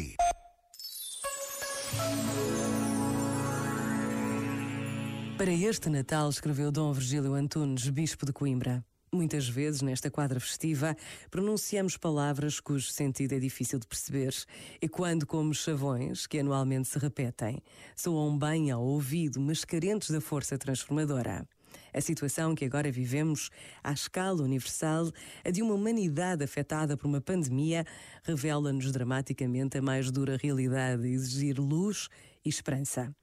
si. Para este Natal, escreveu Dom Virgílio Antunes, Bispo de Coimbra. Muitas vezes, nesta quadra festiva, pronunciamos palavras cujo sentido é difícil de perceber, e quando como chavões, que anualmente se repetem, soam bem ao ouvido, mas carentes da força transformadora. A situação que agora vivemos, à escala universal, a de uma humanidade afetada por uma pandemia, revela-nos dramaticamente a mais dura realidade de exigir luz e esperança.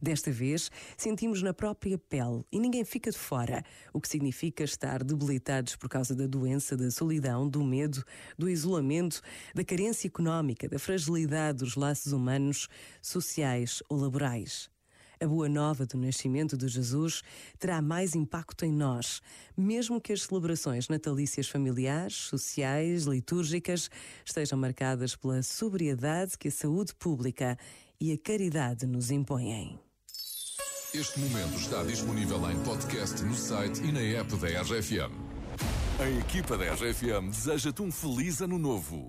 Desta vez, sentimos na própria pele e ninguém fica de fora, o que significa estar debilitados por causa da doença, da solidão, do medo, do isolamento, da carência económica, da fragilidade dos laços humanos, sociais ou laborais. A boa nova do nascimento de Jesus terá mais impacto em nós, mesmo que as celebrações natalícias familiares, sociais, litúrgicas estejam marcadas pela sobriedade que a saúde pública e a caridade nos impõem. Este momento está disponível em podcast no site e na app da RFM. A equipa da RFM deseja-te um feliz ano novo.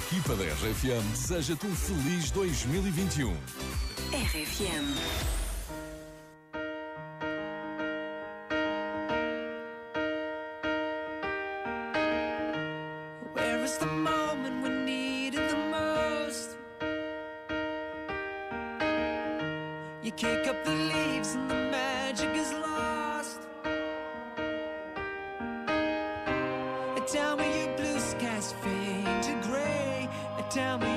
equipa da RFM deseja-te um feliz 2021. RFM. kick up the Tell me